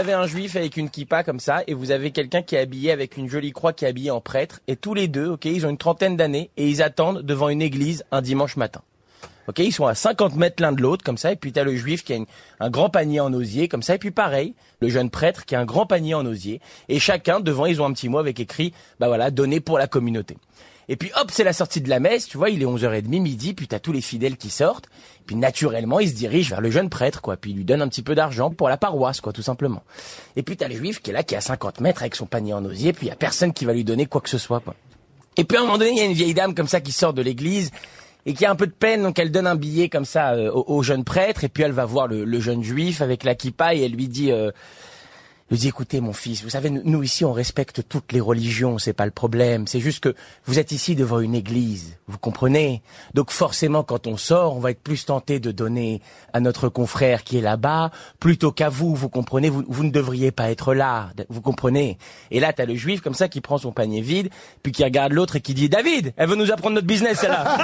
avez un juif avec une kippa comme ça, et vous avez quelqu'un qui est habillé avec une jolie croix qui est habillé en prêtre, et tous les deux, ok, ils ont une trentaine d'années, et ils attendent devant une église un dimanche matin. Ok, ils sont à 50 mètres l'un de l'autre, comme ça, et puis t'as le juif qui a un grand panier en osier, comme ça, et puis pareil, le jeune prêtre qui a un grand panier en osier, et chacun, devant, ils ont un petit mot avec écrit, bah voilà, donné pour la communauté. Et puis hop, c'est la sortie de la messe, tu vois, il est 11h30, midi, puis t'as tous les fidèles qui sortent, puis naturellement, il se dirige vers le jeune prêtre, quoi, puis il lui donne un petit peu d'argent pour la paroisse, quoi, tout simplement. Et puis t'as le juif qui est là, qui est à 50 mètres avec son panier en osier, puis y a personne qui va lui donner quoi que ce soit, quoi. Et puis à un moment donné, il y a une vieille dame comme ça qui sort de l'église et qui a un peu de peine, donc elle donne un billet comme ça euh, au, jeune prêtre, et puis elle va voir le, jeune juif avec la kippa et elle lui dit, euh, lui dit, écoutez mon fils, vous savez, nous, ici on respecte toutes les religions, c'est pas le problème, c'est juste que vous êtes ici devant une église, vous comprenez? Donc forcément quand on sort, on va être plus tenté de donner à notre confrère qui est là-bas, plutôt qu'à vous, vous comprenez? Vous, vous ne devriez pas être là, vous comprenez? Et là t'as le juif comme ça qui prend son panier vide, puis qui regarde l'autre et qui dit, David, elle veut nous apprendre notre business celle-là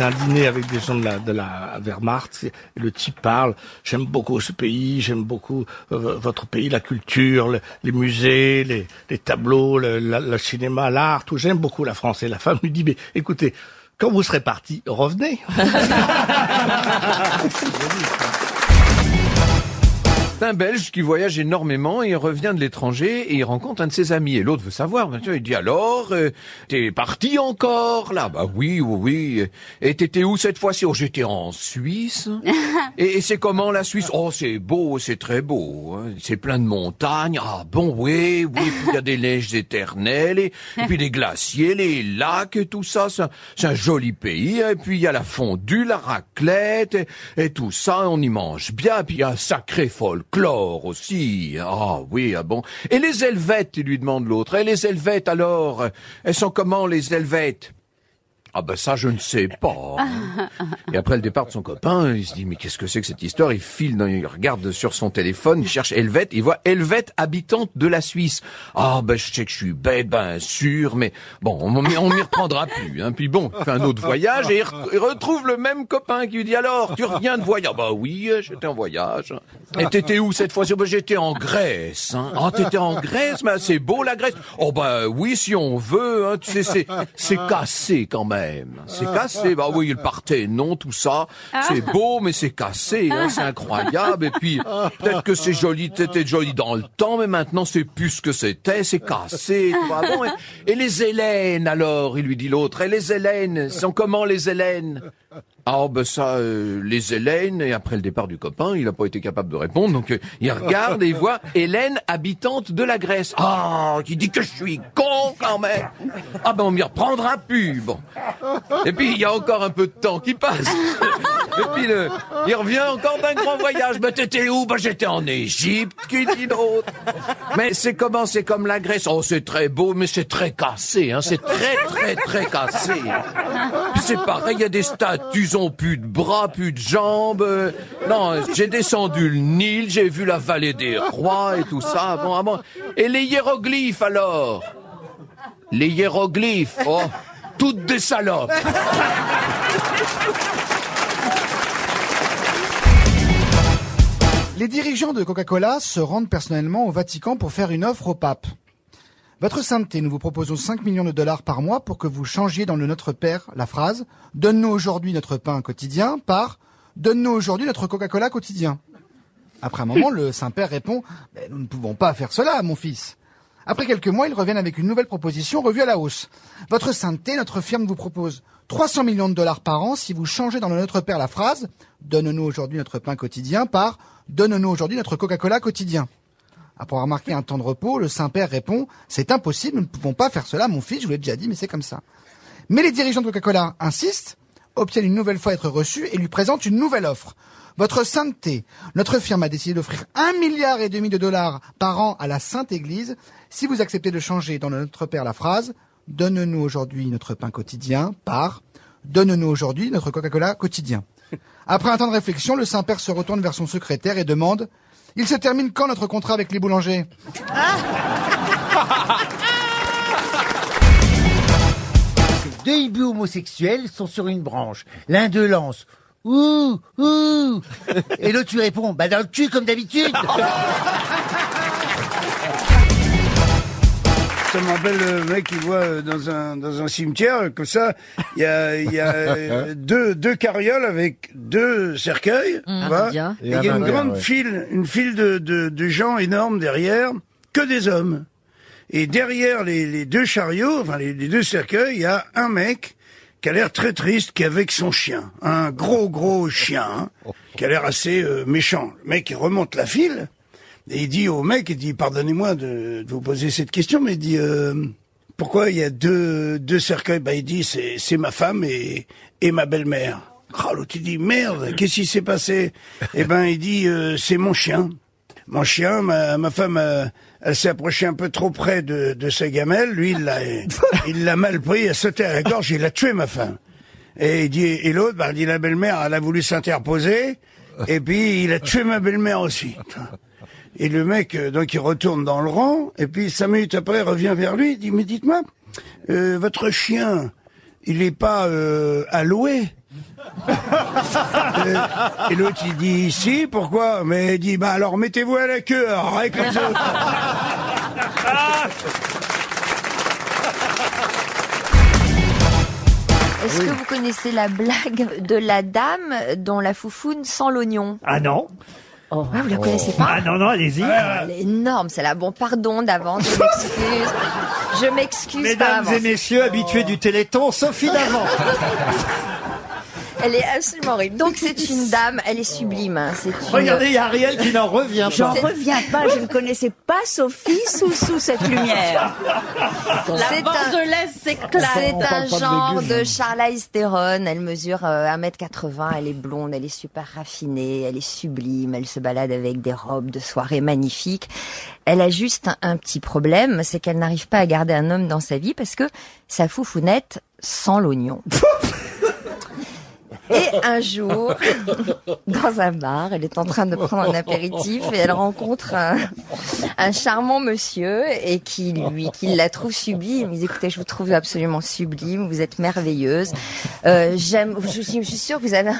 Un dîner avec des gens de la, Wehrmacht. Le type parle. J'aime beaucoup ce pays. J'aime beaucoup euh, votre pays, la culture, le- les musées, les, tableaux, le cinéma, l'art, tout. J'aime beaucoup la France. Et la femme lui dit, mais écoutez, quand vous serez parti, revenez. C'est un Belge qui voyage énormément et il revient de l'étranger et il rencontre un de ses amis. Et l'autre veut savoir, il dit alors, euh, t'es parti encore? Là Bah oui, oui, oui. Et t'étais où cette fois-ci? Oh, j'étais en Suisse. et et c'est comment la Suisse? Oh, c'est beau, c'est très beau. hein. C'est plein de montagnes. Ah bon, oui, oui. Puis il y a des neiges éternelles et, et puis des glaciers, les lacs et tout ça. C'est un, c'est un joli pays. Et puis il y a la fondue, la raclette et, et tout ça. On y mange bien. Puis il y a un sacré folklore aussi. Ah oui, ah bon. Et les Helvètes, lui demande l'autre. Et les Helvètes alors Elles sont comment les Helvètes? Ah ben ça je ne sais pas. Et après le départ de son copain, il se dit mais qu'est-ce que c'est que cette histoire? Il file, dans, il regarde sur son téléphone, il cherche Helvète, il voit Helvète habitante de la Suisse. Ah ben je sais que je suis bête, ben sûr, mais bon on m'y reprendra plus. Hein. Puis bon, il fait un autre voyage et il, re- il retrouve le même copain qui lui dit alors tu reviens de voyage? Bah oui, j'étais en voyage. Et t'étais où cette fois-ci? Ben, J'étais en Grèce. Hein. Ah t'étais en Grèce, mais c'est beau la Grèce. Oh ben oui si on veut, hein. tu sais c'est c'est cassé quand même. C'est cassé. Bah oui, il partait, non, tout ça. C'est beau, mais c'est cassé, hein, c'est incroyable. Et puis, peut-être que c'est joli, c'était joli dans le temps, mais maintenant c'est plus ce que c'était, c'est cassé. Bon, et, et les Hélènes, alors, il lui dit l'autre. Et les Hélènes, sont comment les Hélènes? Ah ben ça, euh, les Hélènes, et après le départ du copain, il n'a pas été capable de répondre, donc euh, il regarde et il voit Hélène, habitante de la Grèce. Ah, qui dit que je suis con quand même. Ah ben on m'y reprendra plus, bon. Et puis il y a encore un peu de temps qui passe. Et puis le, il revient encore d'un grand voyage. Ben t'étais où? Ben j'étais en Égypte, qui dit d'autre Mais c'est comment? C'est comme la Grèce. Oh c'est très beau, mais c'est très cassé, hein. C'est très très très cassé. Puis c'est pareil, il y a des statues, ils ont plus de bras, plus de jambes. Euh, Non, j'ai descendu le Nil, j'ai vu la vallée des rois et tout ça. Bon, ah bon. Et les hiéroglyphes alors? Les hiéroglyphes, oh, toutes des salopes. Les dirigeants de Coca-Cola se rendent personnellement au Vatican pour faire une offre au pape. Votre sainteté, nous vous proposons 5 millions de dollars par mois pour que vous changiez dans le Notre Père la phrase « Donne-nous aujourd'hui notre pain quotidien » par « Donne-nous aujourd'hui notre Coca-Cola quotidien ». Après un moment, le Saint-Père répond Nous ne pouvons pas faire cela, mon fils ». Après quelques mois, ils reviennent avec une nouvelle proposition revue à la hausse. Votre sainteté, notre firme vous propose 300 millions de dollars par an si vous changez dans le Notre Père la phrase « Donne-nous aujourd'hui notre pain quotidien » par « Donne-nous aujourd'hui notre Coca-Cola quotidien ». Après avoir marqué un temps de repos, le Saint-Père répond « C'est impossible, nous ne pouvons pas faire cela, mon fils, je vous l'ai déjà dit, mais c'est comme ça ». Mais les dirigeants de Coca-Cola insistent, obtiennent une nouvelle fois être reçus et lui présentent une nouvelle offre. Votre sainteté, notre firme a décidé d'offrir un milliard et demi de dollars par an à la Sainte Église si vous acceptez de changer dans Notre Père la phrase « Donne-nous aujourd'hui notre pain quotidien » par « Donne-nous aujourd'hui notre Coca-Cola quotidien ». Après un temps de réflexion, le Saint-Père se retourne vers son secrétaire et demande « Il se termine quand notre contrat avec les boulangers ?» deux hiboux homosexuels sont sur une branche. L'un d'eux lance Ouh, ouh Et l'autre lui répond Bah dans le cul comme d'habitude Ça me rappelle le mec qui voit euh, dans un, dans un cimetière, comme ça, il y a, il y a deux, deux carrioles avec deux cercueils, et il y a une grande file, une file de, de, de gens énormes derrière, que des hommes. Et derrière les, les deux chariots, enfin les, les deux cercueils, il y a un mec qui a l'air très triste, qui est avec son chien, un gros gros chien, hein, qui a l'air assez euh, méchant. Le mec il remonte la file et il dit au mec, il dit pardonnez-moi de, de vous poser cette question, mais il dit euh, pourquoi il y a deux deux cercueils? Bah il dit c'est c'est ma femme et et ma belle-mère. Ah l'autre il dit merde, qu'est-ce qui s'est passé? Eh ben il dit euh, c'est mon chien. Mon chien, ma, ma femme, euh, elle s'est approchée un peu trop près de, de sa gamelle. Lui, il l'a, il l'a mal pris, il a sauté à la gorge, il a tué ma femme. Et il dit, et l'autre, bah, il dit la belle-mère, elle a voulu s'interposer, et puis il a tué ma belle-mère aussi. Et le mec, euh, donc, il retourne dans le rang, et puis cinq minutes après, il revient vers lui, il dit, mais dites-moi, euh, votre chien, il est pas euh, alloué Euh, Et l'autre, il dit, si, pourquoi? Mais il dit, bah alors mettez-vous à la queue, avec les autres. Est-ce que vous connaissez la blague de la dame dont la foufoune sent l'oignon? Ah non Ah, vous la connaissez pas Ah non, non, allez-y. Elle est énorme, celle-là. Bon, pardon d'avance, je m'excuse. Je m'excuse par Mesdames avance. et messieurs habitués du Téléthon, Sophie Davant. Elle est absolument horrible. Donc c'est une dame, elle est sublime. hein. C'est une... Regardez, il y a Ariel qui n'en revient J'en pas. reviens pas, je ne connaissais pas Sophie sous, sous cette lumière. C'est un, c'est un genre de Charlize Theron. Elle mesure euh, 1m80, elle est blonde, elle est super raffinée, elle est sublime, elle se balade avec des robes de soirée magnifiques. Elle a juste un, un petit problème, c'est qu'elle n'arrive pas à garder un homme dans sa vie parce que sa foufounette sent l'oignon. Et un jour, dans un bar, elle est en train de prendre un apéritif et elle rencontre un, un charmant monsieur et qui lui, qui la trouve sublime. Il dit écoutez, je vous trouve absolument sublime, vous êtes merveilleuse. Euh, j'aime, je, suis- je suis sûre que vous avez un,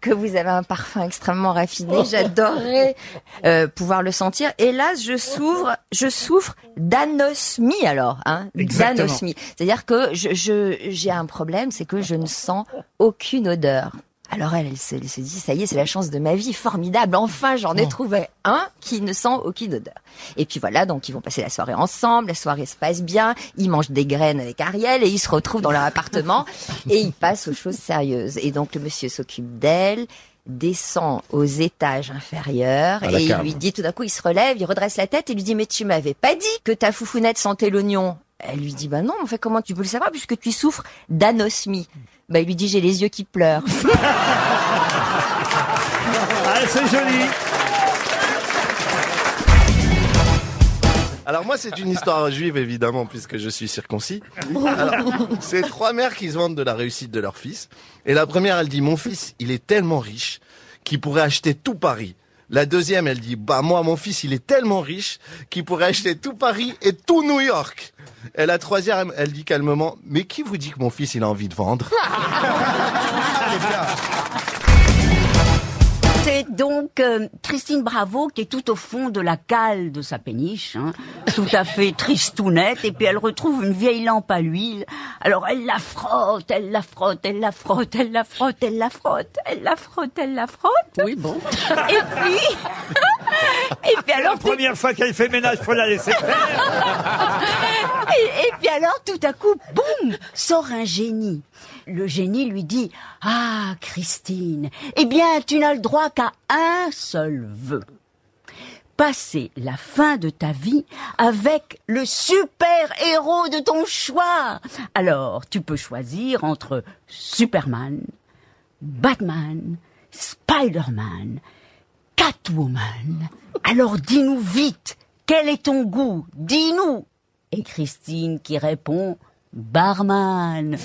que vous avez un parfum extrêmement raffiné. J'adorerais euh, pouvoir le sentir. Là, je souffre, je souffre d'anosmie alors, hein, d'anosmie. C'est-à-dire que je, je, j'ai un problème, c'est que je ne sens aucune odeur. Alors elle, elle se, elle se dit, ça y est, c'est la chance de ma vie, formidable, enfin j'en ai trouvé un qui ne sent aucune odeur. Et puis voilà, donc ils vont passer la soirée ensemble, la soirée se passe bien, ils mangent des graines avec Ariel et ils se retrouvent dans leur appartement et ils passent aux choses sérieuses. Et donc le monsieur s'occupe d'elle, descend aux étages inférieurs et il lui dit tout d'un coup, il se relève, il redresse la tête et lui dit, mais tu m'avais pas dit que ta foufounette sentait l'oignon. Elle lui dit, bah non, en fait, comment tu peux le savoir puisque tu souffres d'anosmie. Bah, il lui dit, j'ai les yeux qui pleurent. Ah, c'est joli. Alors moi, c'est une histoire juive, évidemment, puisque je suis circoncis. Alors, c'est trois mères qui se vantent de la réussite de leur fils. Et la première, elle dit, mon fils, il est tellement riche qu'il pourrait acheter tout Paris. La deuxième, elle dit, bah moi, mon fils, il est tellement riche qu'il pourrait acheter tout Paris et tout New York. Et la troisième, elle dit calmement, mais qui vous dit que mon fils, il a envie de vendre? C'est donc euh, Christine Bravo qui est tout au fond de la cale de sa péniche, hein, tout à fait tristounette, et puis elle retrouve une vieille lampe à l'huile. Alors elle la frotte, elle la frotte, elle la frotte, elle la frotte, elle la frotte, elle la frotte, elle la frotte. Oui, bon. Et puis, et puis alors La première fois qu'elle fait ménage, faut la laisser faire. Et, et puis alors, tout à coup, boum, sort un génie. Le génie lui dit, ah, Christine, eh bien, tu n'as le droit qu'à un seul vœu. Passer la fin de ta vie avec le super héros de ton choix. Alors, tu peux choisir entre Superman, Batman, Spider-Man, Catwoman. Alors dis-nous vite, quel est ton goût? Dis-nous. Et Christine qui répond, Barman.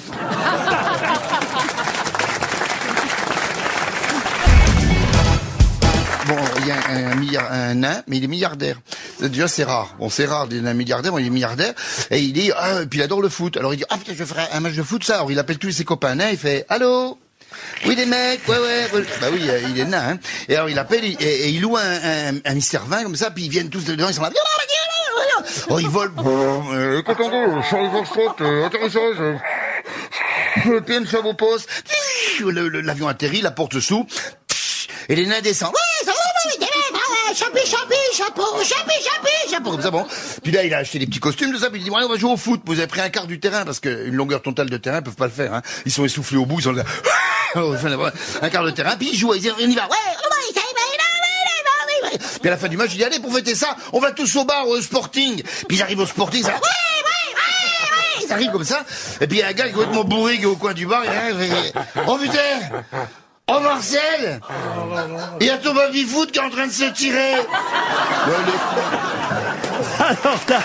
Il un, un, un nain, mais il est milliardaire. Déjà, c'est rare. Bon, c'est rare d'un milliardaire, bon, il est milliardaire. Et il dit, ah, puis il adore le foot. Alors il dit, ah putain, je ferai un match de foot, ça. Alors il appelle tous ses copains nains, il fait, allô? Oui, des mecs, ouais, ouais, ouais. Bah oui, euh, il est nain, hein. Et alors, il appelle, et, il loue un, un, un Mister 20, comme ça, puis ils viennent tous dedans, ils sont là. Oh, ils volent. Attendez, sur les foxtrot, euh, atterrissage. Le PM sur vos postes. L'avion atterrit, la porte s'ouvre. Et les nains descendent. Ouais, ça va, champi, champi, chapeau, champi, champi, chapeau. Comme ça, bon. Puis là, il a acheté des petits costumes, tout ça, puis il dit, ouais, on va jouer au foot. Vous avez pris un quart du terrain, parce qu'une longueur totale de terrain, ils peuvent pas le faire, hein. Ils sont essoufflés au bout, ils sont là. un quart de terrain, puis ils jouent, ils disent, on y va. Ouais. Puis à la fin du match, il dit, allez, pour fêter ça, on va tous au bar, au sporting. Puis ils arrivent au sporting, ça. Ils arrivent comme ça. Et puis il y a un gars qui est complètement bourré, qui au coin du bar, il arrive, et, oh putain! Oh Marcel Il y a ton baby foot qui est en train de se tirer. Alors là,